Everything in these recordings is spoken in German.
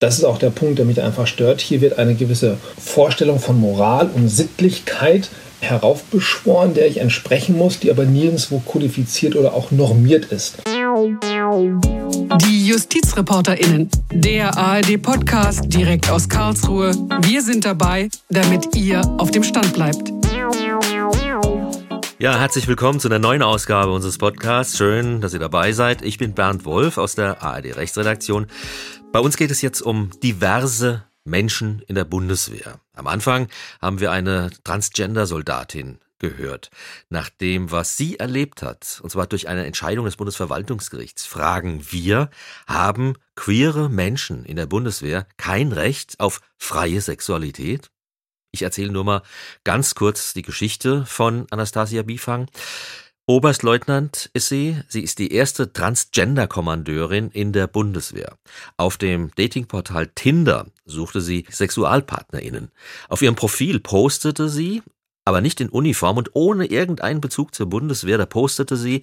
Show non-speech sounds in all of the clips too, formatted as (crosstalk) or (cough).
Das ist auch der Punkt, der mich einfach stört. Hier wird eine gewisse Vorstellung von Moral und Sittlichkeit heraufbeschworen, der ich entsprechen muss, die aber nirgendwo kodifiziert oder auch normiert ist. Die JustizreporterInnen, der ARD-Podcast direkt aus Karlsruhe. Wir sind dabei, damit ihr auf dem Stand bleibt. Ja, herzlich willkommen zu einer neuen Ausgabe unseres Podcasts. Schön, dass ihr dabei seid. Ich bin Bernd Wolf aus der ARD Rechtsredaktion. Bei uns geht es jetzt um diverse Menschen in der Bundeswehr. Am Anfang haben wir eine Transgender-Soldatin gehört. Nach dem, was sie erlebt hat, und zwar durch eine Entscheidung des Bundesverwaltungsgerichts, fragen wir, haben queere Menschen in der Bundeswehr kein Recht auf freie Sexualität? Ich erzähle nur mal ganz kurz die Geschichte von Anastasia Bifang. Oberstleutnant ist sie. Sie ist die erste Transgender-Kommandeurin in der Bundeswehr. Auf dem Datingportal Tinder suchte sie SexualpartnerInnen. Auf ihrem Profil postete sie, aber nicht in Uniform und ohne irgendeinen Bezug zur Bundeswehr, da postete sie,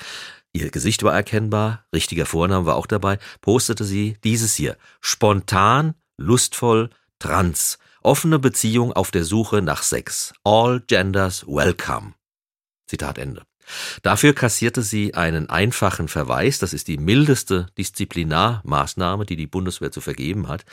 ihr Gesicht war erkennbar, richtiger Vorname war auch dabei, postete sie dieses hier. Spontan, lustvoll, trans. Offene Beziehung auf der Suche nach Sex. All genders welcome. Zitat Ende. Dafür kassierte sie einen einfachen Verweis, das ist die mildeste Disziplinarmaßnahme, die die Bundeswehr zu vergeben hat.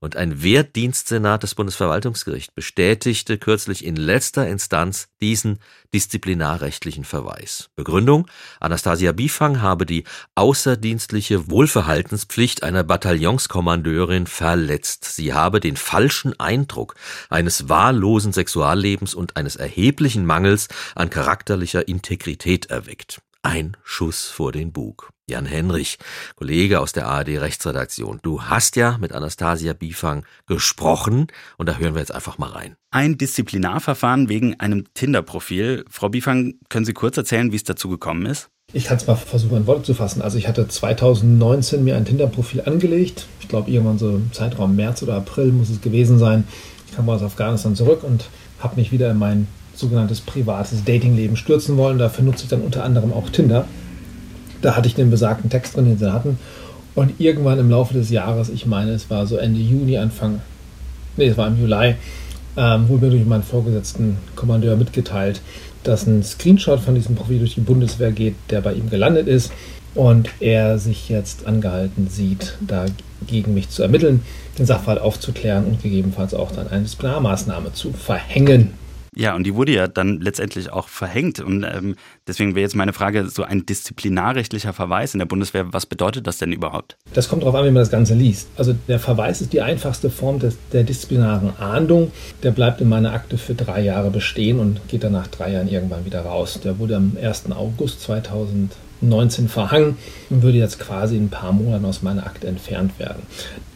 Und ein Wehrdienstsenat des Bundesverwaltungsgerichts bestätigte kürzlich in letzter Instanz diesen disziplinarrechtlichen Verweis. Begründung, Anastasia Bifang habe die außerdienstliche Wohlverhaltenspflicht einer Bataillonskommandeurin verletzt. Sie habe den falschen Eindruck eines wahllosen Sexuallebens und eines erheblichen Mangels an charakterlicher Integrität erweckt. Ein Schuss vor den Bug. Jan Henrich, Kollege aus der ARD Rechtsredaktion. Du hast ja mit Anastasia Bifang gesprochen und da hören wir jetzt einfach mal rein. Ein Disziplinarverfahren wegen einem Tinder-Profil. Frau Bifang, können Sie kurz erzählen, wie es dazu gekommen ist? Ich kann es mal versuchen, in Worte zu fassen. Also ich hatte 2019 mir ein Tinder-Profil angelegt. Ich glaube, irgendwann so im Zeitraum März oder April muss es gewesen sein. Ich kam aus Afghanistan zurück und habe mich wieder in mein sogenanntes privates Datingleben stürzen wollen. Dafür nutze ich dann unter anderem auch Tinder. Da hatte ich den besagten Text drin, den sie hatten. Und irgendwann im Laufe des Jahres, ich meine, es war so Ende Juni, Anfang, nee, es war im Juli, ähm, wurde mir durch meinen vorgesetzten Kommandeur mitgeteilt, dass ein Screenshot von diesem Profil durch die Bundeswehr geht, der bei ihm gelandet ist und er sich jetzt angehalten sieht, da gegen mich zu ermitteln, den Sachverhalt aufzuklären und gegebenenfalls auch dann eine Disziplinarmaßnahme zu verhängen. Ja, und die wurde ja dann letztendlich auch verhängt. Und ähm, deswegen wäre jetzt meine Frage, so ein disziplinarrechtlicher Verweis in der Bundeswehr, was bedeutet das denn überhaupt? Das kommt darauf an, wie man das Ganze liest. Also der Verweis ist die einfachste Form des, der disziplinaren Ahndung. Der bleibt in meiner Akte für drei Jahre bestehen und geht dann nach drei Jahren irgendwann wieder raus. Der wurde am 1. August 2000 19 verhangen und würde jetzt quasi in ein paar Monaten aus meiner Akte entfernt werden.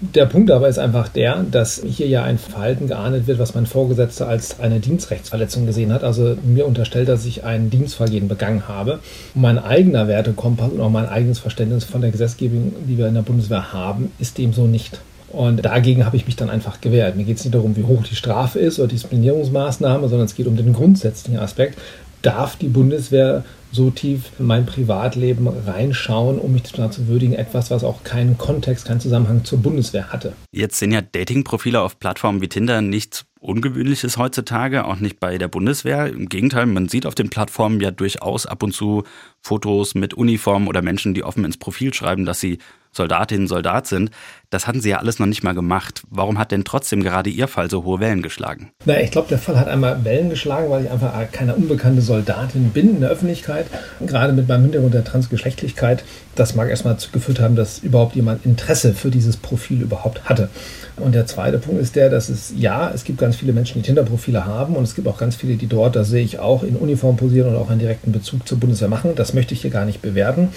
Der Punkt aber ist einfach der, dass hier ja ein Verhalten geahndet wird, was mein Vorgesetzter als eine Dienstrechtsverletzung gesehen hat. Also mir unterstellt, dass ich ein Dienstvergehen begangen habe. Mein eigener Wertekompass und auch mein eigenes Verständnis von der Gesetzgebung, die wir in der Bundeswehr haben, ist dem so nicht. Und dagegen habe ich mich dann einfach gewehrt. Mir geht es nicht darum, wie hoch die Strafe ist oder Disziplinierungsmaßnahme, sondern es geht um den grundsätzlichen Aspekt. Darf die Bundeswehr so tief in mein Privatleben reinschauen, um mich dazu würdigen, etwas, was auch keinen Kontext, keinen Zusammenhang zur Bundeswehr hatte. Jetzt sind ja Datingprofile auf Plattformen wie Tinder nichts Ungewöhnliches heutzutage, auch nicht bei der Bundeswehr. Im Gegenteil, man sieht auf den Plattformen ja durchaus ab und zu Fotos mit Uniformen oder Menschen, die offen ins Profil schreiben, dass sie Soldatinnen, Soldat sind. Das hatten Sie ja alles noch nicht mal gemacht. Warum hat denn trotzdem gerade Ihr Fall so hohe Wellen geschlagen? Na, ich glaube, der Fall hat einmal Wellen geschlagen, weil ich einfach keine unbekannte Soldatin bin in der Öffentlichkeit. Gerade mit meinem Hintergrund der Transgeschlechtlichkeit. Das mag erstmal geführt haben, dass überhaupt jemand Interesse für dieses Profil überhaupt hatte. Und der zweite Punkt ist der, dass es, ja, es gibt ganz viele Menschen, die Tinder-Profile haben und es gibt auch ganz viele, die dort, das sehe ich auch, in Uniform posieren und auch einen direkten Bezug zur Bundeswehr machen. Das möchte ich hier gar nicht bewerten.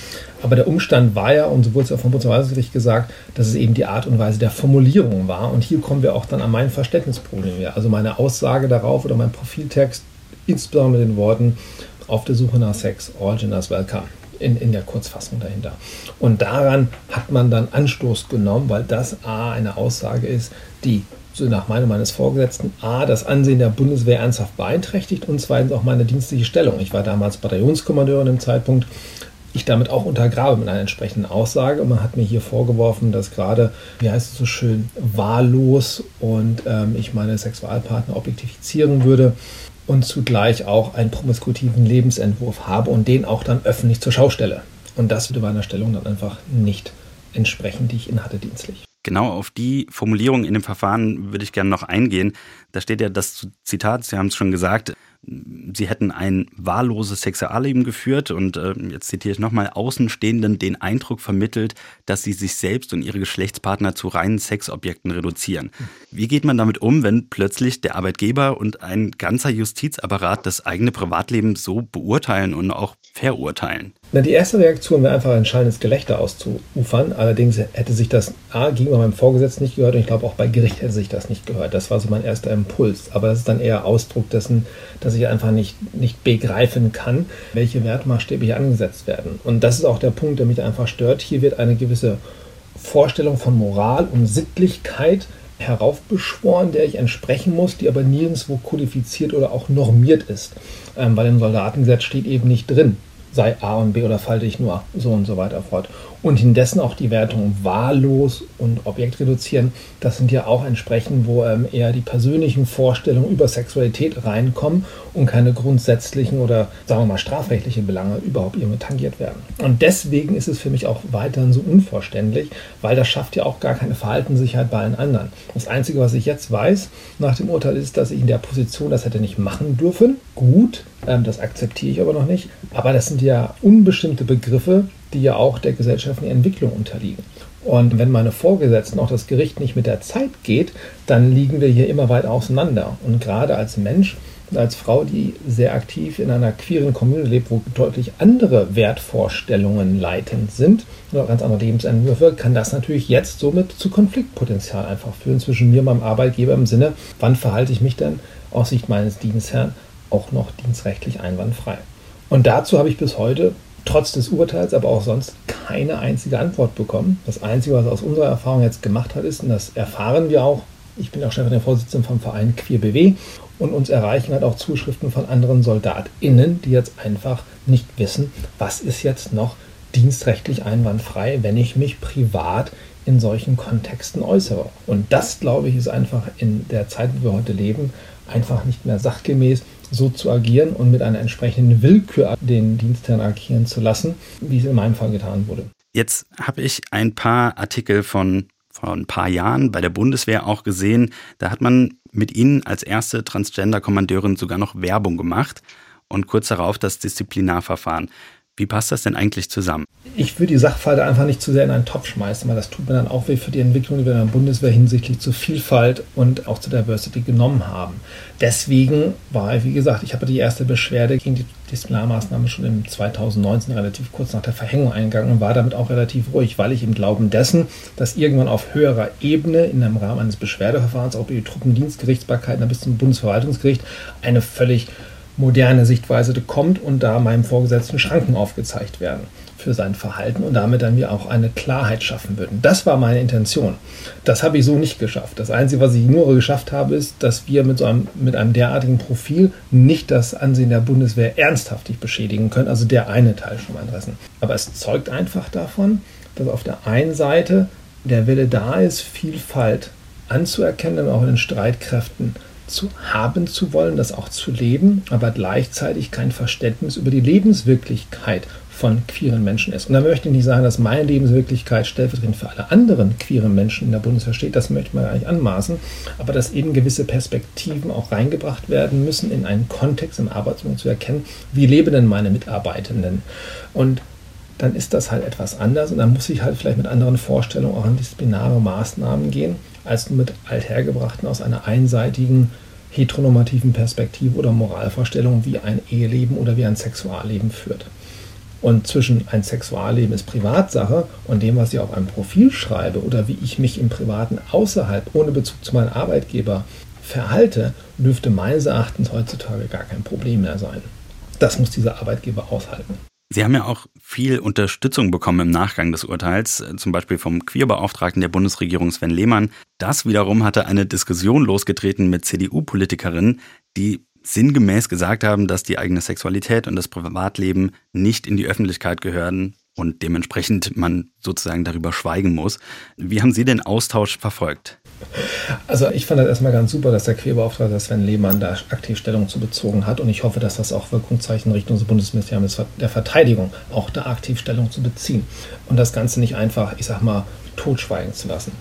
Aber der Umstand war ja, und so wurde es auch vom Bundesverwaltungsgericht gesagt, dass es eben die Art und Weise der Formulierung war. Und hier kommen wir auch dann an mein Verständnisproblem. Also meine Aussage darauf oder mein Profiltext, insbesondere mit den Worten, auf der Suche nach Sex, all genders welcome in, in der Kurzfassung dahinter. Und daran hat man dann Anstoß genommen, weil das A eine Aussage ist, die so nach Meinung meines Vorgesetzten A, das Ansehen der Bundeswehr ernsthaft beeinträchtigt und zweitens auch meine dienstliche Stellung. Ich war damals Bataillonskommandeur in dem Zeitpunkt ich damit auch untergrabe mit einer entsprechenden Aussage. Man hat mir hier vorgeworfen, dass gerade, wie heißt es so schön, wahllos und ähm, ich meine Sexualpartner objektifizieren würde und zugleich auch einen promiskutiven Lebensentwurf habe und den auch dann öffentlich zur Schau stelle. Und das würde meiner Stellung dann einfach nicht entsprechen, die ich innehatte dienstlich. Genau auf die Formulierung in dem Verfahren würde ich gerne noch eingehen. Da steht ja das Zitat, Sie haben es schon gesagt, sie hätten ein wahlloses Sexualleben geführt und äh, jetzt zitiere ich nochmal, Außenstehenden den Eindruck vermittelt, dass sie sich selbst und ihre Geschlechtspartner zu reinen Sexobjekten reduzieren. Wie geht man damit um, wenn plötzlich der Arbeitgeber und ein ganzer Justizapparat das eigene Privatleben so beurteilen und auch verurteilen? Na, die erste Reaktion wäre einfach ein schallendes Gelächter auszuufern. Allerdings hätte sich das A gegenüber meinem Vorgesetzten nicht gehört und ich glaube auch bei Gericht hätte sich das nicht gehört. Das war so mein erster Impuls. Aber das ist dann eher Ausdruck dessen, dass ich einfach nicht, nicht begreifen kann, welche Wertmaßstäbe hier angesetzt werden. Und das ist auch der Punkt, der mich einfach stört. Hier wird eine gewisse Vorstellung von Moral und Sittlichkeit heraufbeschworen, der ich entsprechen muss, die aber nirgendwo kodifiziert oder auch normiert ist. Ähm, weil im Soldatengesetz steht eben nicht drin, sei A und B oder falte ich nur so und so weiter fort und indessen auch die Wertung wahllos und Objekt reduzieren. Das sind ja auch entsprechend, wo ähm, eher die persönlichen Vorstellungen über Sexualität reinkommen und keine grundsätzlichen oder sagen wir mal strafrechtliche Belange überhaupt irgendwie tangiert werden. Und deswegen ist es für mich auch weiterhin so unverständlich, weil das schafft ja auch gar keine Verhaltenssicherheit bei allen anderen. Das Einzige, was ich jetzt weiß nach dem Urteil ist, dass ich in der Position das hätte nicht machen dürfen. Gut, ähm, das akzeptiere ich aber noch nicht. Aber das sind ja unbestimmte Begriffe, die ja auch der gesellschaftlichen Entwicklung unterliegen. Und wenn meine Vorgesetzten, auch das Gericht nicht mit der Zeit geht, dann liegen wir hier immer weit auseinander. Und gerade als Mensch und als Frau, die sehr aktiv in einer queeren Kommune lebt, wo deutlich andere Wertvorstellungen leitend sind oder ganz andere Lebensentwürfe, kann das natürlich jetzt somit zu Konfliktpotenzial einfach führen zwischen mir und meinem Arbeitgeber im Sinne, wann verhalte ich mich denn aus Sicht meines Dienstherrn auch noch dienstrechtlich einwandfrei. Und dazu habe ich bis heute trotz des Urteils, aber auch sonst keine einzige Antwort bekommen. Das Einzige, was aus unserer Erfahrung jetzt gemacht hat, ist, und das erfahren wir auch, ich bin auch stellvertretender Vorsitzender vom Verein Queer BW und uns erreichen halt auch Zuschriften von anderen SoldatInnen, die jetzt einfach nicht wissen, was ist jetzt noch dienstrechtlich einwandfrei, wenn ich mich privat in solchen Kontexten äußere. Und das, glaube ich, ist einfach in der Zeit, wo wir heute leben, einfach nicht mehr sachgemäß so zu agieren und mit einer entsprechenden Willkür den Dienstherrn agieren zu lassen, wie es in meinem Fall getan wurde. Jetzt habe ich ein paar Artikel von vor ein paar Jahren bei der Bundeswehr auch gesehen. Da hat man mit Ihnen als erste Transgender-Kommandeurin sogar noch Werbung gemacht und kurz darauf das Disziplinarverfahren. Wie passt das denn eigentlich zusammen? Ich würde die Sachverhalte einfach nicht zu sehr in einen Topf schmeißen, weil das tut mir dann auch weh für die Entwicklung, die wir in der Bundeswehr hinsichtlich zu Vielfalt und auch zu Diversity genommen haben. Deswegen war, wie gesagt, ich habe die erste Beschwerde gegen die Disziplinarmaßnahme schon im 2019 relativ kurz nach der Verhängung eingegangen und war damit auch relativ ruhig, weil ich im Glauben dessen, dass irgendwann auf höherer Ebene in einem Rahmen eines Beschwerdeverfahrens auch über die Truppendienstgerichtsbarkeit bis zum Bundesverwaltungsgericht eine völlig moderne Sichtweise kommt und da meinem Vorgesetzten Schranken aufgezeigt werden für sein Verhalten und damit dann wir auch eine Klarheit schaffen würden. Das war meine Intention. Das habe ich so nicht geschafft. Das Einzige, was ich nur geschafft habe, ist, dass wir mit, so einem, mit einem derartigen Profil nicht das Ansehen der Bundeswehr ernsthaftig beschädigen können. Also der eine Teil schon mal Interessen. Aber es zeugt einfach davon, dass auf der einen Seite der Wille da ist, Vielfalt anzuerkennen, auch in den Streitkräften zu haben zu wollen, das auch zu leben, aber gleichzeitig kein Verständnis über die Lebenswirklichkeit von queeren Menschen ist. Und da möchte ich nicht sagen, dass meine Lebenswirklichkeit stellvertretend für alle anderen queeren Menschen in der Bundeswehr steht, das möchte man gar nicht anmaßen, aber dass eben gewisse Perspektiven auch reingebracht werden müssen, in einen Kontext im Arbeitsumfeld zu erkennen, wie leben denn meine Mitarbeitenden? Und dann ist das halt etwas anders und dann muss ich halt vielleicht mit anderen Vorstellungen auch an disziplinare Maßnahmen gehen, als mit althergebrachten aus einer einseitigen heteronormativen Perspektive oder Moralvorstellung, wie ein Eheleben oder wie ein Sexualleben führt. Und zwischen ein Sexualleben ist Privatsache und dem, was ich auf einem Profil schreibe oder wie ich mich im Privaten außerhalb ohne Bezug zu meinem Arbeitgeber verhalte, dürfte meines Erachtens heutzutage gar kein Problem mehr sein. Das muss dieser Arbeitgeber aushalten. Sie haben ja auch viel Unterstützung bekommen im Nachgang des Urteils, zum Beispiel vom Queerbeauftragten der Bundesregierung Sven Lehmann. Das wiederum hatte eine Diskussion losgetreten mit CDU-Politikerinnen, die sinngemäß gesagt haben, dass die eigene Sexualität und das Privatleben nicht in die Öffentlichkeit gehören und dementsprechend man sozusagen darüber schweigen muss. Wie haben Sie den Austausch verfolgt? Also ich fand das erstmal ganz super, dass der Querbeauftragte Sven Lehmann da aktiv Stellung zu bezogen hat und ich hoffe, dass das auch Wirkungszeichen Richtung des Bundesministeriums der Verteidigung auch da aktiv Stellung zu beziehen und das Ganze nicht einfach, ich sag mal, totschweigen zu lassen.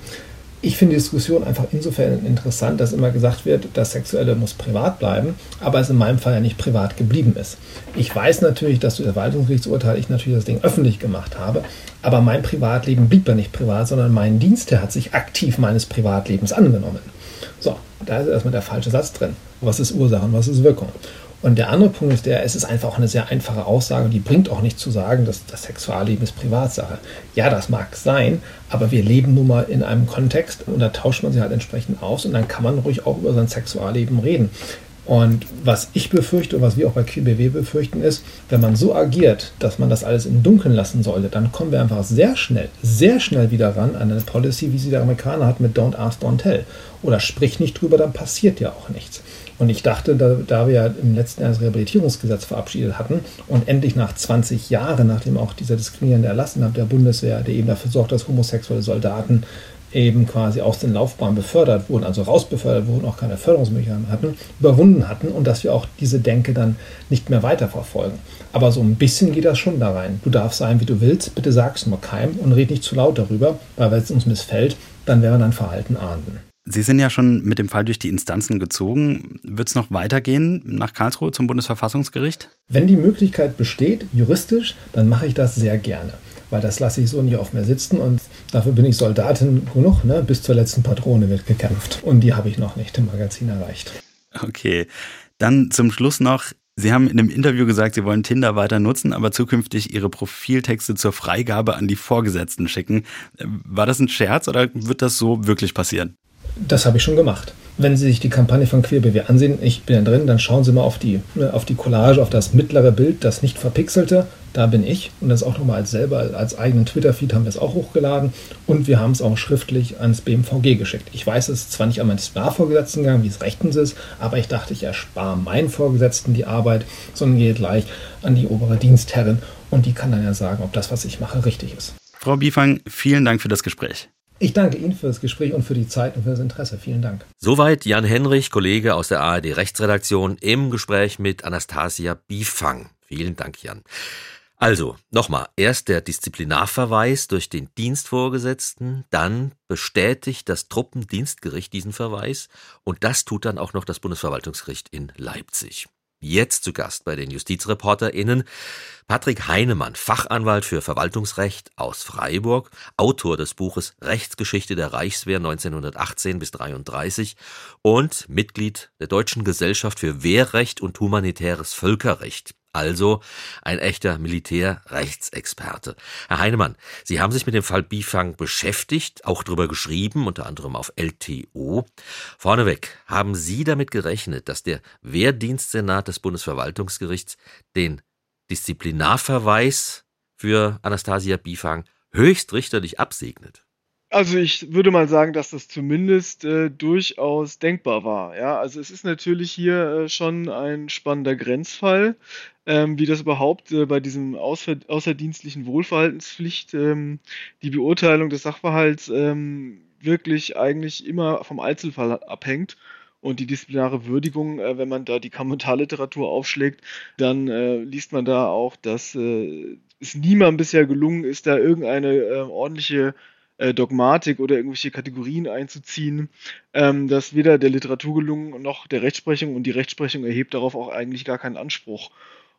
Ich finde die Diskussion einfach insofern interessant, dass immer gesagt wird, das Sexuelle muss privat bleiben, aber es in meinem Fall ja nicht privat geblieben ist. Ich weiß natürlich, dass durch das Verwaltungsgerichtsurteil ich natürlich das Ding öffentlich gemacht habe, aber mein Privatleben blieb ja nicht privat, sondern mein Dienstherr hat sich aktiv meines Privatlebens angenommen. So, da ist erstmal der falsche Satz drin. Was ist Ursache und was ist Wirkung? Und der andere Punkt ist der, es ist einfach auch eine sehr einfache Aussage, die bringt auch nicht zu sagen, dass das Sexualleben ist Privatsache. Ja, das mag sein, aber wir leben nun mal in einem Kontext und da tauscht man sich halt entsprechend aus und dann kann man ruhig auch über sein Sexualleben reden. Und was ich befürchte und was wir auch bei QBW befürchten ist, wenn man so agiert, dass man das alles im Dunkeln lassen sollte, dann kommen wir einfach sehr schnell, sehr schnell wieder ran an eine Policy, wie sie der Amerikaner hat mit Don't Ask, Don't Tell. Oder sprich nicht drüber, dann passiert ja auch nichts. Und ich dachte, da, da wir ja im letzten Jahr das Rehabilitierungsgesetz verabschiedet hatten und endlich nach 20 Jahren, nachdem auch dieser diskriminierende Erlass innerhalb der Bundeswehr, der eben dafür sorgt, dass homosexuelle Soldaten eben quasi aus den Laufbahnen befördert wurden, also rausbefördert wurden, auch keine Förderungsmöglichkeiten hatten, überwunden hatten und dass wir auch diese Denke dann nicht mehr weiterverfolgen. Aber so ein bisschen geht das schon da rein. Du darfst sein, wie du willst, bitte sag's nur keinem und red nicht zu laut darüber, weil wenn es uns missfällt, dann wäre dein Verhalten ahnden. Sie sind ja schon mit dem Fall durch die Instanzen gezogen. Wird es noch weitergehen nach Karlsruhe zum Bundesverfassungsgericht? Wenn die Möglichkeit besteht, juristisch, dann mache ich das sehr gerne. Weil das lasse ich so nicht auf mir sitzen und dafür bin ich Soldatin genug. Ne? Bis zur letzten Patrone wird gekämpft. Und die habe ich noch nicht im Magazin erreicht. Okay. Dann zum Schluss noch, Sie haben in einem Interview gesagt, Sie wollen Tinder weiter nutzen, aber zukünftig Ihre Profiltexte zur Freigabe an die Vorgesetzten schicken. War das ein Scherz oder wird das so wirklich passieren? Das habe ich schon gemacht. Wenn Sie sich die Kampagne von QueerBW ansehen, ich bin ja drin, dann schauen Sie mal auf die, ne, auf die Collage, auf das mittlere Bild, das nicht verpixelte. Da bin ich. Und das auch nochmal als selber, als eigenen Twitter-Feed haben wir es auch hochgeladen. Und wir haben es auch schriftlich ans BMVG geschickt. Ich weiß es zwar nicht an meinen Star-Vorgesetzten gegangen, wie es rechtens ist, aber ich dachte, ich erspare meinen Vorgesetzten die Arbeit, sondern gehe gleich an die obere Dienstherrin und die kann dann ja sagen, ob das, was ich mache, richtig ist. Frau Biefang, vielen Dank für das Gespräch. Ich danke Ihnen für das Gespräch und für die Zeit und für das Interesse. Vielen Dank. Soweit Jan Henrich, Kollege aus der ARD Rechtsredaktion, im Gespräch mit Anastasia Bifang. Vielen Dank, Jan. Also, nochmal, erst der Disziplinarverweis durch den Dienstvorgesetzten, dann bestätigt das Truppendienstgericht diesen Verweis und das tut dann auch noch das Bundesverwaltungsgericht in Leipzig. Jetzt zu Gast bei den JustizreporterInnen Patrick Heinemann, Fachanwalt für Verwaltungsrecht aus Freiburg, Autor des Buches Rechtsgeschichte der Reichswehr 1918 bis 33 und Mitglied der Deutschen Gesellschaft für Wehrrecht und humanitäres Völkerrecht. Also ein echter Militärrechtsexperte. Herr Heinemann, Sie haben sich mit dem Fall Bifang beschäftigt, auch darüber geschrieben, unter anderem auf LTO. Vorneweg, haben Sie damit gerechnet, dass der Wehrdienstsenat des Bundesverwaltungsgerichts den Disziplinarverweis für Anastasia Bifang höchstrichterlich absegnet? Also ich würde mal sagen, dass das zumindest äh, durchaus denkbar war. Ja, also es ist natürlich hier äh, schon ein spannender Grenzfall, ähm, wie das überhaupt äh, bei diesem außer, außerdienstlichen Wohlverhaltenspflicht ähm, die Beurteilung des Sachverhalts ähm, wirklich eigentlich immer vom Einzelfall abhängt. Und die disziplinare Würdigung, äh, wenn man da die Kommentarliteratur aufschlägt, dann äh, liest man da auch, dass äh, es niemandem bisher gelungen ist, da irgendeine ordentliche äh, Dogmatik oder irgendwelche Kategorien einzuziehen. Ähm, das weder der Literatur gelungen noch der Rechtsprechung und die Rechtsprechung erhebt darauf auch eigentlich gar keinen Anspruch.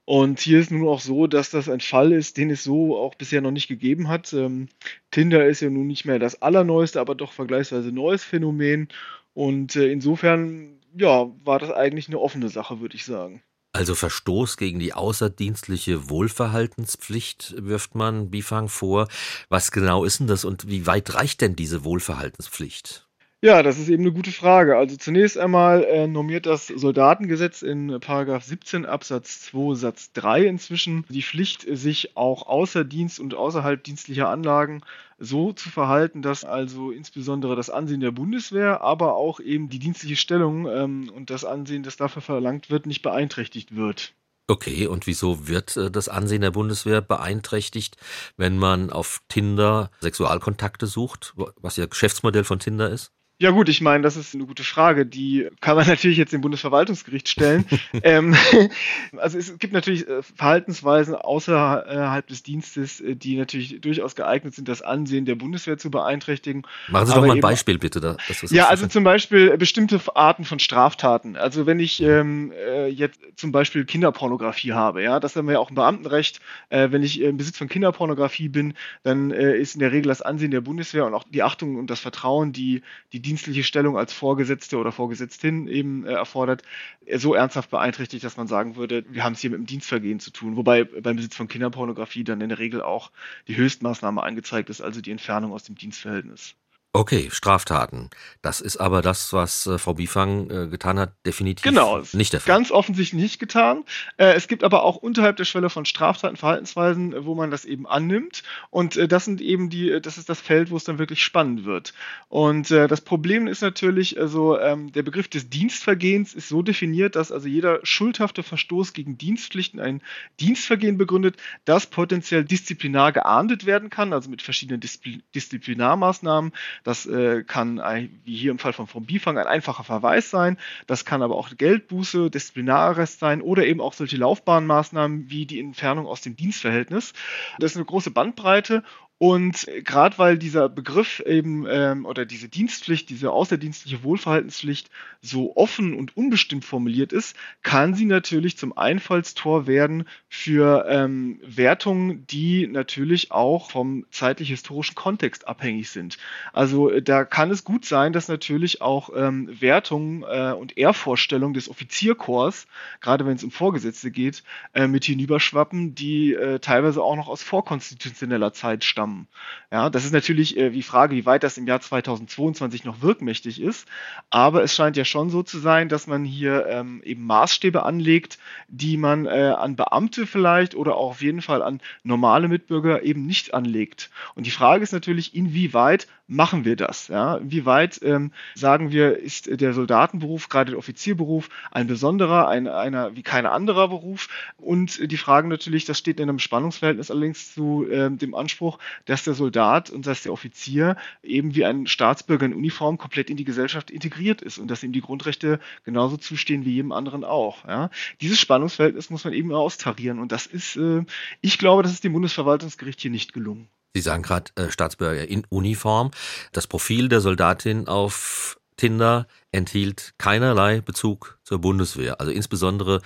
Und hier ist nun auch so, dass das ein Fall ist, den es so auch bisher noch nicht gegeben hat. Ähm, Tinder ist ja nun nicht mehr das allerneueste, aber doch vergleichsweise neues Phänomen. Und äh, insofern, ja, war das eigentlich eine offene Sache, würde ich sagen. Also Verstoß gegen die außerdienstliche Wohlverhaltenspflicht wirft man Bifang vor. Was genau ist denn das und wie weit reicht denn diese Wohlverhaltenspflicht? Ja, das ist eben eine gute Frage. Also zunächst einmal äh, normiert das Soldatengesetz in Paragraph 17 Absatz 2 Satz 3 inzwischen die Pflicht, sich auch außer Dienst und außerhalb dienstlicher Anlagen so zu verhalten, dass also insbesondere das Ansehen der Bundeswehr, aber auch eben die dienstliche Stellung ähm, und das Ansehen, das dafür verlangt wird, nicht beeinträchtigt wird. Okay, und wieso wird äh, das Ansehen der Bundeswehr beeinträchtigt, wenn man auf Tinder Sexualkontakte sucht, was ja Geschäftsmodell von Tinder ist? Ja gut, ich meine, das ist eine gute Frage. Die kann man (laughs) natürlich jetzt dem Bundesverwaltungsgericht stellen. (laughs) ähm, (laughs) also es gibt natürlich äh, Verhaltensweisen außerhalb des Dienstes, äh, die natürlich durchaus geeignet sind, das Ansehen der Bundeswehr zu beeinträchtigen. Machen Sie doch mal ein Beispiel bitte. Da, ja, also zum Beispiel bestimmte Arten von Straftaten. Also wenn ich ähm, äh, jetzt zum Beispiel Kinderpornografie habe, ja, das haben wir ja auch im Beamtenrecht. Äh, wenn ich im Besitz von Kinderpornografie bin, dann äh, ist in der Regel das Ansehen der Bundeswehr und auch die Achtung und das Vertrauen, die die dienstliche Stellung als Vorgesetzte oder Vorgesetztin eben äh, erfordert, äh, so ernsthaft beeinträchtigt, dass man sagen würde, wir haben es hier mit dem Dienstvergehen zu tun. Wobei beim Besitz von Kinderpornografie dann in der Regel auch die Höchstmaßnahme angezeigt ist, also die Entfernung aus dem Dienstverhältnis. Okay, Straftaten. Das ist aber das, was äh, Frau Bifang äh, getan hat, definitiv genau, nicht der Fall. Ganz offensichtlich nicht getan. Äh, es gibt aber auch unterhalb der Schwelle von Straftaten Verhaltensweisen, äh, wo man das eben annimmt. Und äh, das sind eben die, äh, das ist das Feld, wo es dann wirklich spannend wird. Und das Problem ist natürlich, also ähm, der Begriff des Dienstvergehens ist so definiert, dass also jeder schuldhafte Verstoß gegen Dienstpflichten ein Dienstvergehen begründet, das potenziell disziplinar geahndet werden kann, also mit verschiedenen Diszipl Disziplinarmaßnahmen das äh, kann, wie hier im Fall von vom Bifang, ein einfacher Verweis sein. Das kann aber auch Geldbuße, Disziplinararrest sein oder eben auch solche Laufbahnmaßnahmen wie die Entfernung aus dem Dienstverhältnis. Das ist eine große Bandbreite und gerade weil dieser Begriff eben ähm, oder diese Dienstpflicht, diese außerdienstliche Wohlverhaltenspflicht so offen und unbestimmt formuliert ist, kann sie natürlich zum Einfallstor werden für ähm, Wertungen, die natürlich auch vom zeitlich-historischen Kontext abhängig sind. Also äh, da kann es gut sein, dass natürlich auch ähm, Wertungen äh, und Ehrvorstellungen des Offizierkorps, gerade wenn es um Vorgesetzte geht, äh, mit hinüberschwappen, die äh, teilweise auch noch aus vorkonstitutioneller Zeit stammen stammen. Ja, das ist natürlich äh, die Frage, wie weit das im Jahr 2022 noch wirkmächtig ist. Aber es scheint ja schon so zu sein, dass man hier ähm, eben Maßstäbe anlegt, die man äh, an Beamte vielleicht oder auch auf jeden Fall an normale Mitbürger eben nicht anlegt. Und die Frage ist natürlich, inwieweit machen wir das? Ja? Inwieweit ähm, sagen wir, ist der Soldatenberuf, gerade der Offizierberuf, ein besonderer, ein, einer wie kein anderer Beruf? Und die Frage natürlich, das steht in einem Spannungsverhältnis allerdings zu äh, dem Anspruch, dass der Soldat und dass der Offizier eben wie ein Staatsbürger in Uniform komplett in die Gesellschaft integriert ist und dass ihm die Grundrechte genauso zustehen wie jedem anderen auch. Ja? Dieses Spannungsverhältnis muss man eben austarieren und das ist, äh, ich glaube, das ist dem Bundesverwaltungsgericht hier nicht gelungen. Sie sagen gerade äh, Staatsbürger in Uniform. Das Profil der Soldatin auf Tinder enthielt keinerlei Bezug zur Bundeswehr. Also insbesondere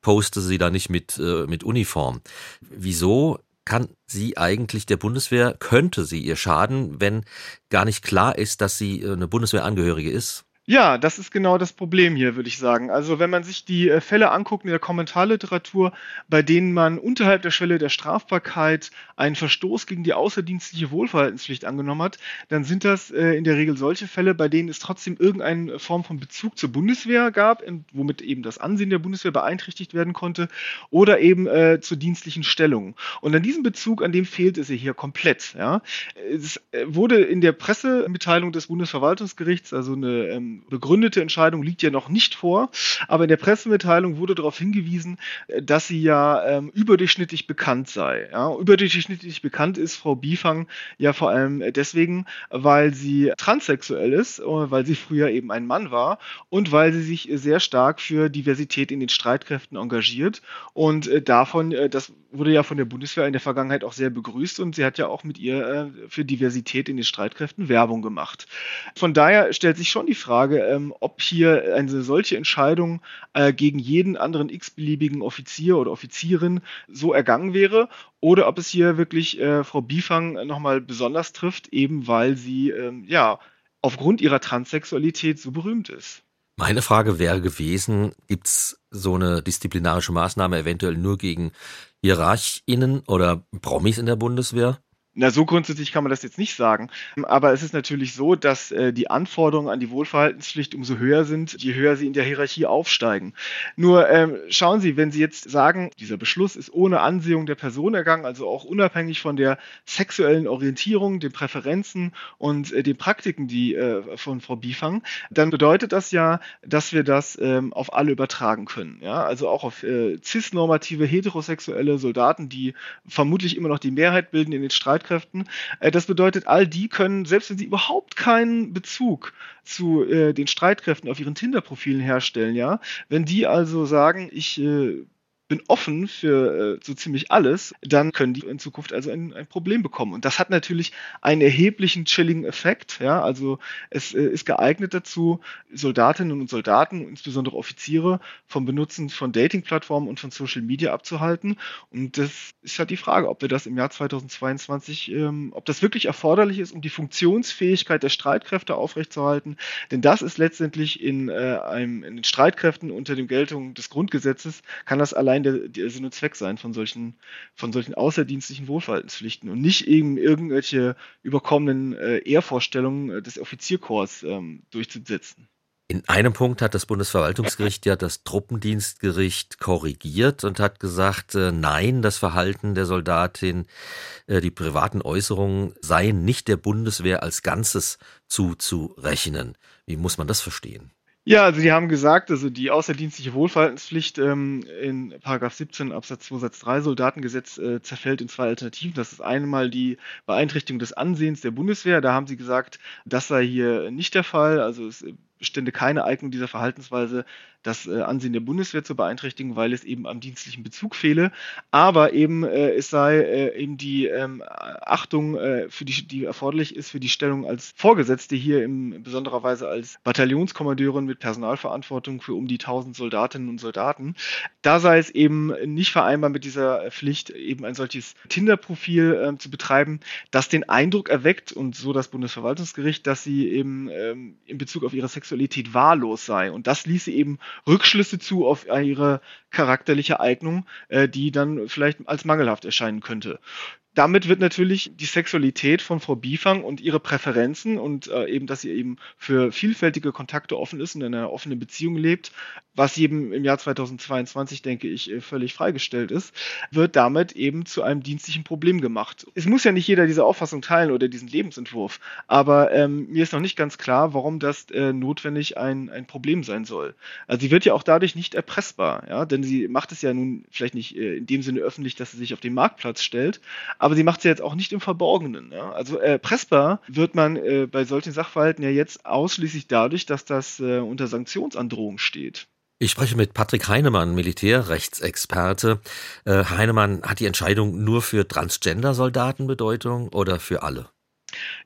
postete sie da nicht mit, äh, mit Uniform. Wieso kann sie eigentlich der Bundeswehr, könnte sie ihr schaden, wenn gar nicht klar ist, dass sie äh, eine Bundeswehrangehörige ist? Ja, das ist genau das Problem hier, würde ich sagen. Also wenn man sich die äh, Fälle anguckt in der Kommentarliteratur, bei denen man unterhalb der Schwelle der Strafbarkeit einen Verstoß gegen die außerdienstliche Wohlverhaltenspflicht angenommen hat, dann sind das äh, in der Regel solche Fälle, bei denen es trotzdem irgendeine Form von Bezug zur Bundeswehr gab, womit eben das Ansehen der Bundeswehr beeinträchtigt werden konnte, oder eben äh, zur dienstlichen Stellung. Und an diesem Bezug, an dem fehlt es hier komplett. Ja. Es äh, wurde in der Pressemitteilung des Bundesverwaltungsgerichts, also eine ähm, begründete Entscheidung liegt ja noch nicht vor, aber in der Pressemitteilung wurde darauf hingewiesen, äh, dass sie ja ähm, überdurchschnittlich bekannt sei. Ja? Überdurchschnittlich bekannt ist Frau Bifang ja vor allem deswegen, weil sie transsexuell ist, äh, weil sie früher eben ein Mann war und weil sie sich sehr stark für Diversität in den Streitkräften engagiert und äh, davon, das wurde ja von der Bundeswehr in der Vergangenheit auch sehr begrüßt und sie hat ja auch mit ihr für Diversität in den Streitkräften Werbung gemacht. Von daher stellt sich schon die Frage, Frage, ähm, ob hier eine solche Entscheidung äh, gegen jeden anderen x-beliebigen Offizier oder Offizierin so ergangen wäre oder ob es hier wirklich äh, Frau Bifang nochmal besonders trifft, eben weil sie ähm, ja aufgrund ihrer Transsexualität so berühmt ist. Meine Frage wäre gewesen, gibt es so eine disziplinarische Maßnahme eventuell nur gegen HierarchInnen oder Promis in der Bundeswehr? Na, so grundsätzlich kann man das jetzt nicht sagen. Aber es ist natürlich so, dass äh, die Anforderungen an die Wohlverhaltenspflicht umso höher sind, je höher sie in der Hierarchie aufsteigen. Nur ähm, schauen Sie, wenn Sie jetzt sagen, dieser Beschluss ist ohne Ansehung der Person ergangen, also auch unabhängig von der sexuellen Orientierung, den Präferenzen und äh, den Praktiken, die äh, von Frau Bifang, dann bedeutet das ja, dass wir das ähm, auf alle übertragen können. Ja? Also auch auf äh, cis-normative, heterosexuelle Soldaten, die vermutlich immer noch die Mehrheit bilden in den Streitkräften. Äh, das bedeutet, all die können, selbst wenn sie überhaupt keinen Bezug zu äh, den Streitkräften auf ihren Tinder-Profilen herstellen, ja, wenn die also sagen, ich äh, bin offen für äh, so ziemlich alles, dann können die in Zukunft also ein, ein Problem bekommen. Und das hat natürlich einen erheblichen chilling Effekt. Ja, also es äh, ist geeignet dazu, Soldatinnen und Soldaten, insbesondere Offiziere, vom Benutzen von Dating-Plattformen und von Social Media abzuhalten. Und das ist halt die Frage, ob wir das im Jahr 2022, ähm, ob das wirklich erforderlich ist, um die Funktionsfähigkeit der Streitkräfte aufrechtzuerhalten. Denn das ist letztendlich in, äh, einem, in den Streitkräften unter dem Geltung des Grundgesetzes, kann das allein allein der, der Sinn und Zweck sein von solchen, von solchen außerdienstlichen Wohlverhaltenspflichten und nicht eben irgendwelche überkommenen äh, Ehrvorstellungen äh, des Offizierkorps ähm, durchzusetzen. In einem Punkt hat das Bundesverwaltungsgericht ja das Truppendienstgericht korrigiert und hat gesagt, äh, nein, das Verhalten der Soldatin, äh, die privaten Äußerungen seien nicht der Bundeswehr als Ganzes zuzurechnen. Wie muss man das verstehen? Ja, also die haben gesagt, also die außerdienstliche Wohlverhaltenspflicht ähm, in Paragraph 17 Absatz 2 Satz 3 Soldatengesetz äh, zerfällt in zwei Alternativen. Das ist einmal die Beeinträchtigung des Ansehens der Bundeswehr. Da haben sie gesagt, das sei hier nicht der Fall. Also es bestände keine Eignung dieser Verhaltensweise, das äh, Ansehen der Bundeswehr zu beeinträchtigen, weil es eben am dienstlichen Bezug fehle. Aber eben äh, es sei äh, eben die ähm, Achtung, äh, für die, die erforderlich ist für die Stellung als Vorgesetzte hier in besonderer Weise als Bataillonskommandeurin mit Personalverantwortung für um die 1000 Soldatinnen und Soldaten. Da sei es eben nicht vereinbar mit dieser Pflicht, eben ein solches Tinder-Profil ähm, zu betreiben, das den Eindruck erweckt und so das Bundesverwaltungsgericht, dass sie eben ähm, in Bezug auf ihre Sexualität wahllos sei. Und das ließe eben Rückschlüsse zu auf ihre charakterliche Eignung, äh, die dann vielleicht als mangelhaft erscheinen könnte damit wird natürlich die Sexualität von Frau Bifang und ihre Präferenzen und äh, eben, dass sie eben für vielfältige Kontakte offen ist und in einer offenen Beziehung lebt, was eben im Jahr 2022, denke ich, äh, völlig freigestellt ist, wird damit eben zu einem dienstlichen Problem gemacht. Es muss ja nicht jeder diese Auffassung teilen oder diesen Lebensentwurf, aber ähm, mir ist noch nicht ganz klar, warum das äh, notwendig ein, ein Problem sein soll. Also sie wird ja auch dadurch nicht erpressbar, ja, denn sie macht es ja nun vielleicht nicht äh, in dem Sinne öffentlich, dass sie sich auf den Marktplatz stellt, aber sie macht ja jetzt auch nicht im Verborgenen. Ja? Also äh, pressbar wird man äh, bei solchen Sachverhalten ja jetzt ausschließlich dadurch, dass das äh, unter Sanktionsandrohung steht. Ich spreche mit Patrick Heinemann, Militärrechtsexperte. Äh, Heinemann, hat die Entscheidung nur für Transgender-Soldaten Bedeutung oder für alle?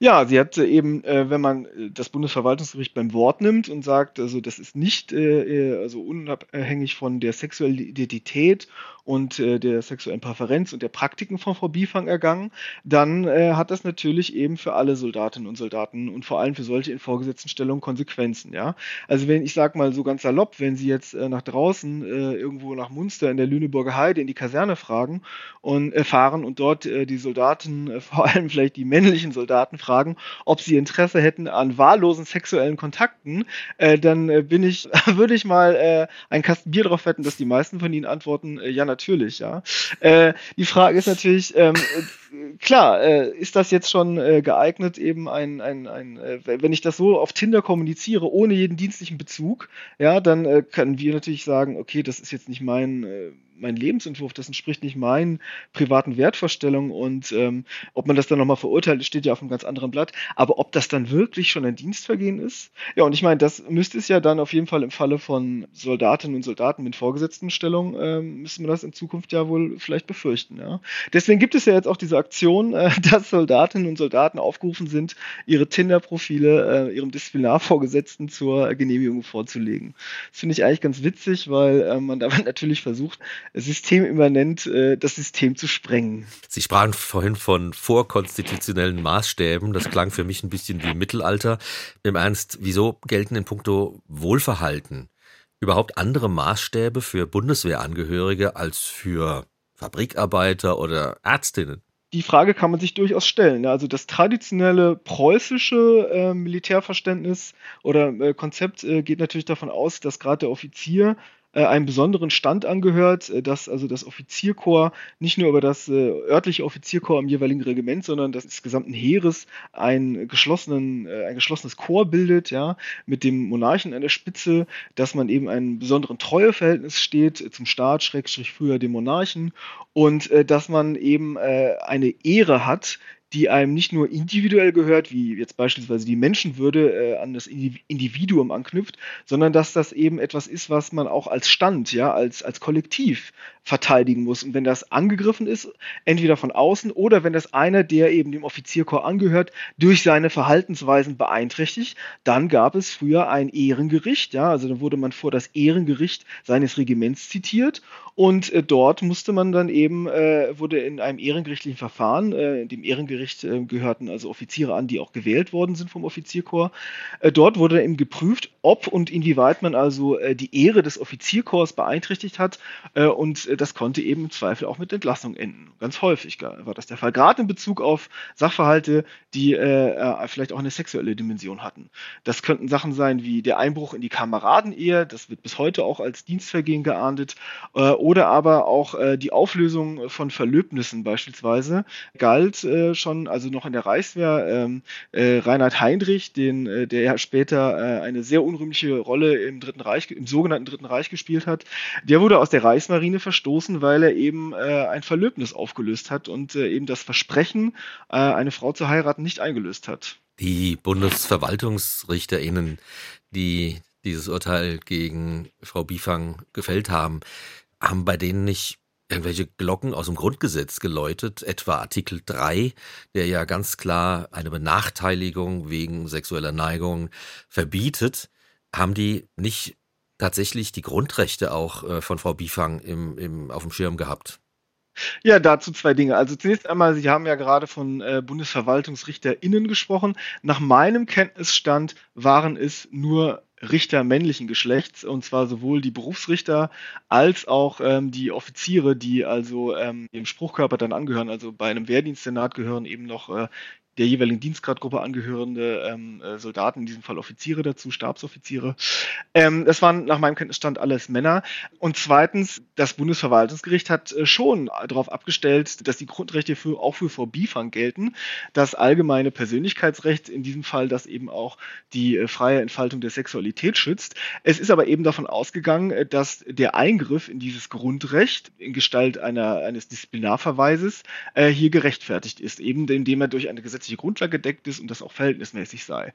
Ja, sie hat eben, äh, wenn man äh, das Bundesverwaltungsgericht beim Wort nimmt und sagt, also das ist nicht äh, also unabhängig von der sexuellen Identität und äh, der sexuellen Präferenz und der Praktiken von Frau Bifang ergangen, dann äh, hat das natürlich eben für alle Soldatinnen und Soldaten und vor allem für solche in vorgesetzten Stellungen Konsequenzen. Ja, also wenn ich sage mal so ganz salopp, wenn Sie jetzt äh, nach draußen äh, irgendwo nach Munster in der Lüneburger Heide in die Kaserne fragen und äh, fahren und dort äh, die Soldaten, (laughs) vor allem vielleicht die männlichen Soldaten fragen, ob sie Interesse hätten an wahllosen sexuellen Kontakten, dann bin ich, (laughs) würde ich mal einen Kasten Bier drauf wetten, dass die meisten von ihnen antworten, ja natürlich, ja. Äh, die Frage ist natürlich, ähm, äh, klar, äh, ist das jetzt schon äh, geeignet, eben ein, ein, ein äh, wenn ich das so auf Tinder kommuniziere, ohne jeden dienstlichen Bezug, ja, dann äh, können wir natürlich sagen, okay, das ist jetzt nicht mein äh, mein Lebensentwurf, das entspricht nicht meinen privaten Wertvorstellungen und ähm, ob man das dann nochmal verurteilt, steht ja auf einem ganz anderen Blatt. Aber ob das dann wirklich schon ein Dienstvergehen ist? Ja, und ich meine, das müsste es ja dann auf jeden Fall im Falle von Soldatinnen und Soldaten mit vorgesetzten Stellungen, ähm, müsste man das in Zukunft ja wohl vielleicht befürchten. Ja? Deswegen gibt es ja jetzt auch diese Aktion, äh, (laughs) dass Soldatinnen und Soldaten aufgerufen sind, ihre Tinder-Profile äh, ihrem Disziplinarvorgesetzten zur Genehmigung vorzulegen. Das finde ich eigentlich ganz witzig, weil äh, man (laughs) damit natürlich versucht, systemimmanent äh, das System zu sprengen. Sie sprachen vorhin von vorkonstitutionellen Maßstäben. Das klang für mich ein bisschen wie Mittelalter. Im Ernst, wieso gelten in puncto Wohlverhalten überhaupt andere Maßstäbe für Bundeswehrangehörige als für Fabrikarbeiter oder Ärztinnen? die Frage kann man sich durchaus stellen. Also das traditionelle preußische äh, Militärverständnis oder äh, Konzept äh, geht natürlich davon aus, dass gerade der Offizier äh, einem besonderen Stand angehört, äh, dass also das Offizierkorps nicht nur über das äh, örtliche Offizierkorps im jeweiligen Regiment, sondern des gesamten Heeres ein, geschlossenen, äh, ein geschlossenes Korps bildet, ja, mit dem Monarchen an der Spitze, dass man eben einem besonderen Treueverhältnis steht zum Staat, Schrägstrich früher dem Monarchen und äh, dass man eben äh, eine Ehre hat, die einem nicht nur individuell gehört, wie jetzt beispielsweise die Menschenwürde äh, an das Individuum anknüpft, sondern dass das eben etwas ist, was man auch als Stand, ja, als, als Kollektiv verteidigen muss. Und wenn das angegriffen ist, entweder von außen oder wenn das einer, der eben dem Offizierkorps angehört, durch seine Verhaltensweisen beeinträchtigt, dann gab es früher ein Ehrengericht, ja, also dann wurde man vor das Ehrengericht seines Regiments zitiert und äh, dort musste man dann eben, äh, wurde in einem ehrengerichtlichen Verfahren, äh, dem Ehrengericht äh, gehörten also Offiziere an, die auch gewählt worden sind vom Offizierkorps. Äh, dort wurde eben geprüft, ob und inwieweit man also äh, die Ehre des Offizierkorps beeinträchtigt hat. Äh, und äh, das konnte eben im Zweifel auch mit Entlassung enden. Ganz häufig war das der Fall. Gerade in Bezug auf Sachverhalte, die äh, vielleicht auch eine sexuelle Dimension hatten. Das könnten Sachen sein wie der Einbruch in die Kameradenehe, das wird bis heute auch als Dienstvergehen geahndet oder aber auch die Auflösung von Verlöbnissen beispielsweise galt äh, schon, also noch in der Reichswehr, ähm, äh, Reinhard Heinrich, den, äh, der ja später äh, eine sehr unrühmliche Rolle im Dritten Reich, im sogenannten Dritten Reich gespielt hat, der wurde aus der Reichsmarine verstoßen, weil er eben äh, ein Verlöbnis aufgelöst hat und äh, eben das Versprechen, äh, eine Frau zu heiraten, nicht eingelöst hat. Die BundesverwaltungsrichterInnen, die dieses Urteil gegen Frau Bifang gefällt haben, haben bei denen nicht irgendwelche Glocken aus dem Grundgesetz geläutet, etwa Artikel 3, der ja ganz klar eine Benachteiligung wegen sexueller Neigung verbietet, haben die nicht tatsächlich die Grundrechte auch äh, von Frau Bifang im, im, auf dem Schirm gehabt? Ja, dazu zwei Dinge. Also zunächst einmal, Sie haben ja gerade von äh, BundesverwaltungsrichterInnen gesprochen. Nach meinem Kenntnisstand waren es nur Richter männlichen Geschlechts, und zwar sowohl die Berufsrichter als auch ähm, die Offiziere, die also ähm, dem Spruchkörper dann angehören, also bei einem Wehrdienstsenat gehören eben noch äh, der jeweiligen Dienstgradgruppe angehörende ähm, äh, Soldaten, in diesem Fall Offiziere dazu, Stabsoffiziere. Ähm, das waren nach meinem Kenntnisstand alles Männer. Und zweitens, das Bundesverwaltungsgericht hat äh, schon darauf abgestellt, dass die Grundrechte für, auch für Frau gelten. Das allgemeine Persönlichkeitsrecht, in diesem Fall, das eben auch die äh, freie Entfaltung der Sexualität schützt. Es ist aber eben davon ausgegangen, dass der Eingriff in dieses Grundrecht in Gestalt einer, eines Disziplinarverweises äh, hier gerechtfertigt ist, eben indem er durch eine Gesetz gesetzliche Grundlage gedeckt ist und das auch verhältnismäßig sei.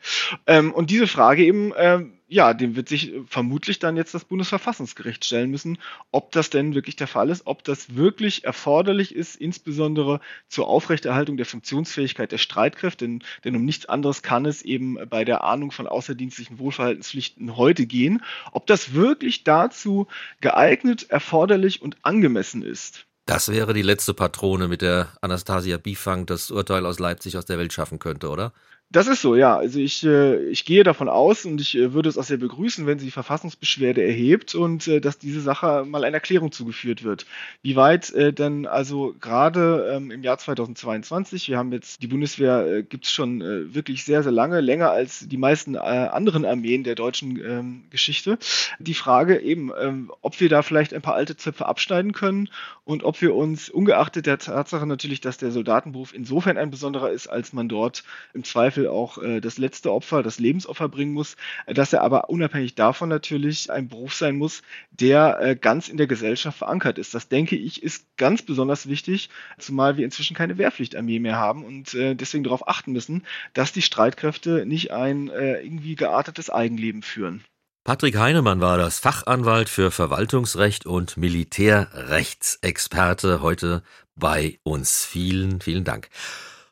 Ähm, und diese Frage eben, ähm, ja, dem wird sich vermutlich dann jetzt das Bundesverfassungsgericht stellen müssen, ob das denn wirklich der Fall ist, ob das wirklich erforderlich ist, insbesondere zur Aufrechterhaltung der Funktionsfähigkeit der Streitkräfte, denn, denn um nichts anderes kann es eben bei der Ahnung von außerdienstlichen Wohlverhaltenspflichten heute gehen, ob das wirklich dazu geeignet, erforderlich und angemessen ist. Das wäre die letzte Patrone, mit der Anastasia Bifang das Urteil aus Leipzig aus der Welt schaffen könnte, oder? Das ist so, ja. Also ich, äh, ich gehe davon aus und ich äh, würde es auch sehr begrüßen, wenn sie Verfassungsbeschwerde erhebt und äh, dass diese Sache mal einer Erklärung zugeführt wird. Wie weit denn also gerade ähm, im Jahr 2022, wir haben jetzt die Bundeswehr gibt es schon wirklich sehr, sehr lange, länger als die meisten anderen Armeen der deutschen ähm, Geschichte. Die Frage eben, ähm, ob wir da vielleicht ein paar alte Zöpfe abschneiden können und ob wir uns, ungeachtet der Tatsache natürlich, dass der Soldatenberuf insofern ein besonderer ist, als man dort im Zweifel Zweifel auch äh, das letzte Opfer, das Lebensopfer bringen muss, dass er aber unabhängig davon natürlich ein Beruf sein muss, der äh, ganz in der Gesellschaft verankert ist. Das denke ich ist ganz besonders wichtig, zumal wir inzwischen keine Wehrpflichtarmee mehr haben und äh, deswegen darauf achten müssen, dass die Streitkräfte nicht ein äh, irgendwie geartetes Eigenleben führen. Patrick Heinemann war das Fachanwalt für Verwaltungsrecht und Militärrechtsexperte heute bei uns. Vielen, vielen Dank.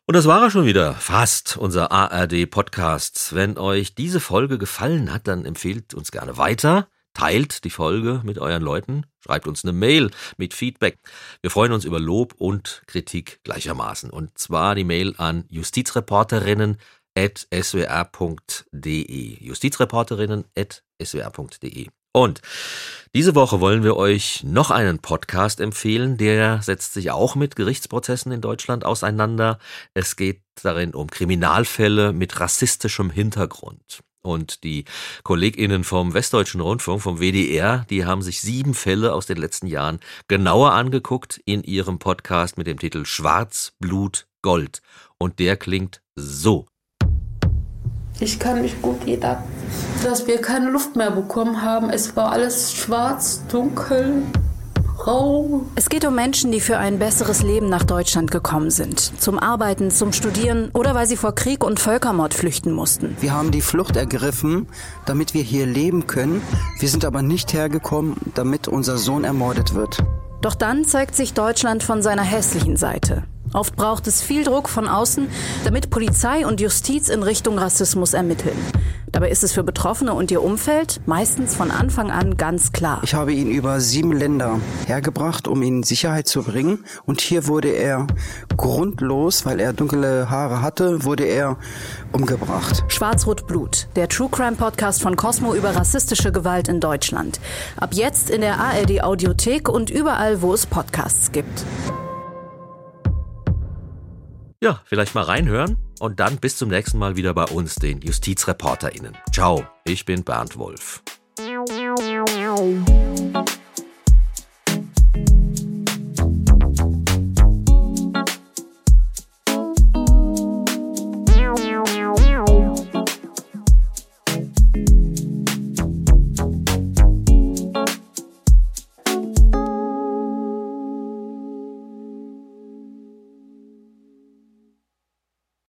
Und das war er schon wieder, fast unser ARD-Podcast. Wenn euch diese Folge gefallen hat, dann empfehlt uns gerne weiter, teilt die Folge mit euren Leuten, schreibt uns eine Mail mit Feedback. Wir freuen uns über Lob und Kritik gleichermaßen. Und zwar die Mail an justizreporterinnen at Und diese Woche wollen wir euch noch einen Podcast empfehlen, der setzt sich auch mit Gerichtsprozessen in Deutschland auseinander. Es geht darin um Kriminalfälle mit rassistischem Hintergrund. Und die KollegInnen vom Westdeutschen Rundfunk, vom WDR, die haben sich sieben Fälle aus den letzten Jahren genauer angeguckt in ihrem Podcast mit dem Titel Schwarz, Blut, Gold. Und der klingt so. Ich kann mich gut erinnern, dass wir keine Luft mehr bekommen haben. Es war alles schwarz, dunkel, rau. Es geht um Menschen, die für ein besseres Leben nach Deutschland gekommen sind. Zum Arbeiten, zum Studieren oder weil sie vor Krieg und Völkermord flüchten mussten. Wir haben die Flucht ergriffen, damit wir hier leben können. Wir sind aber nicht hergekommen, damit unser Sohn ermordet wird. Doch dann zeigt sich Deutschland von seiner hässlichen Seite. Oft braucht es viel Druck von außen, damit Polizei und Justiz in Richtung Rassismus ermitteln. Dabei ist es für Betroffene und ihr Umfeld meistens von Anfang an ganz klar. Ich habe ihn über sieben Länder hergebracht, um ihn in Sicherheit zu bringen. Und hier wurde er grundlos, weil er dunkle Haare hatte, wurde er umgebracht. Schwarz-Rot Blut, der True Crime Podcast von Cosmo über rassistische Gewalt in Deutschland. Ab jetzt in der ARD Audiothek und überall, wo es Podcasts gibt. Ja, vielleicht mal reinhören und dann bis zum nächsten Mal wieder bei uns, den JustizreporterInnen. Ciao, ich bin Bernd Wolf.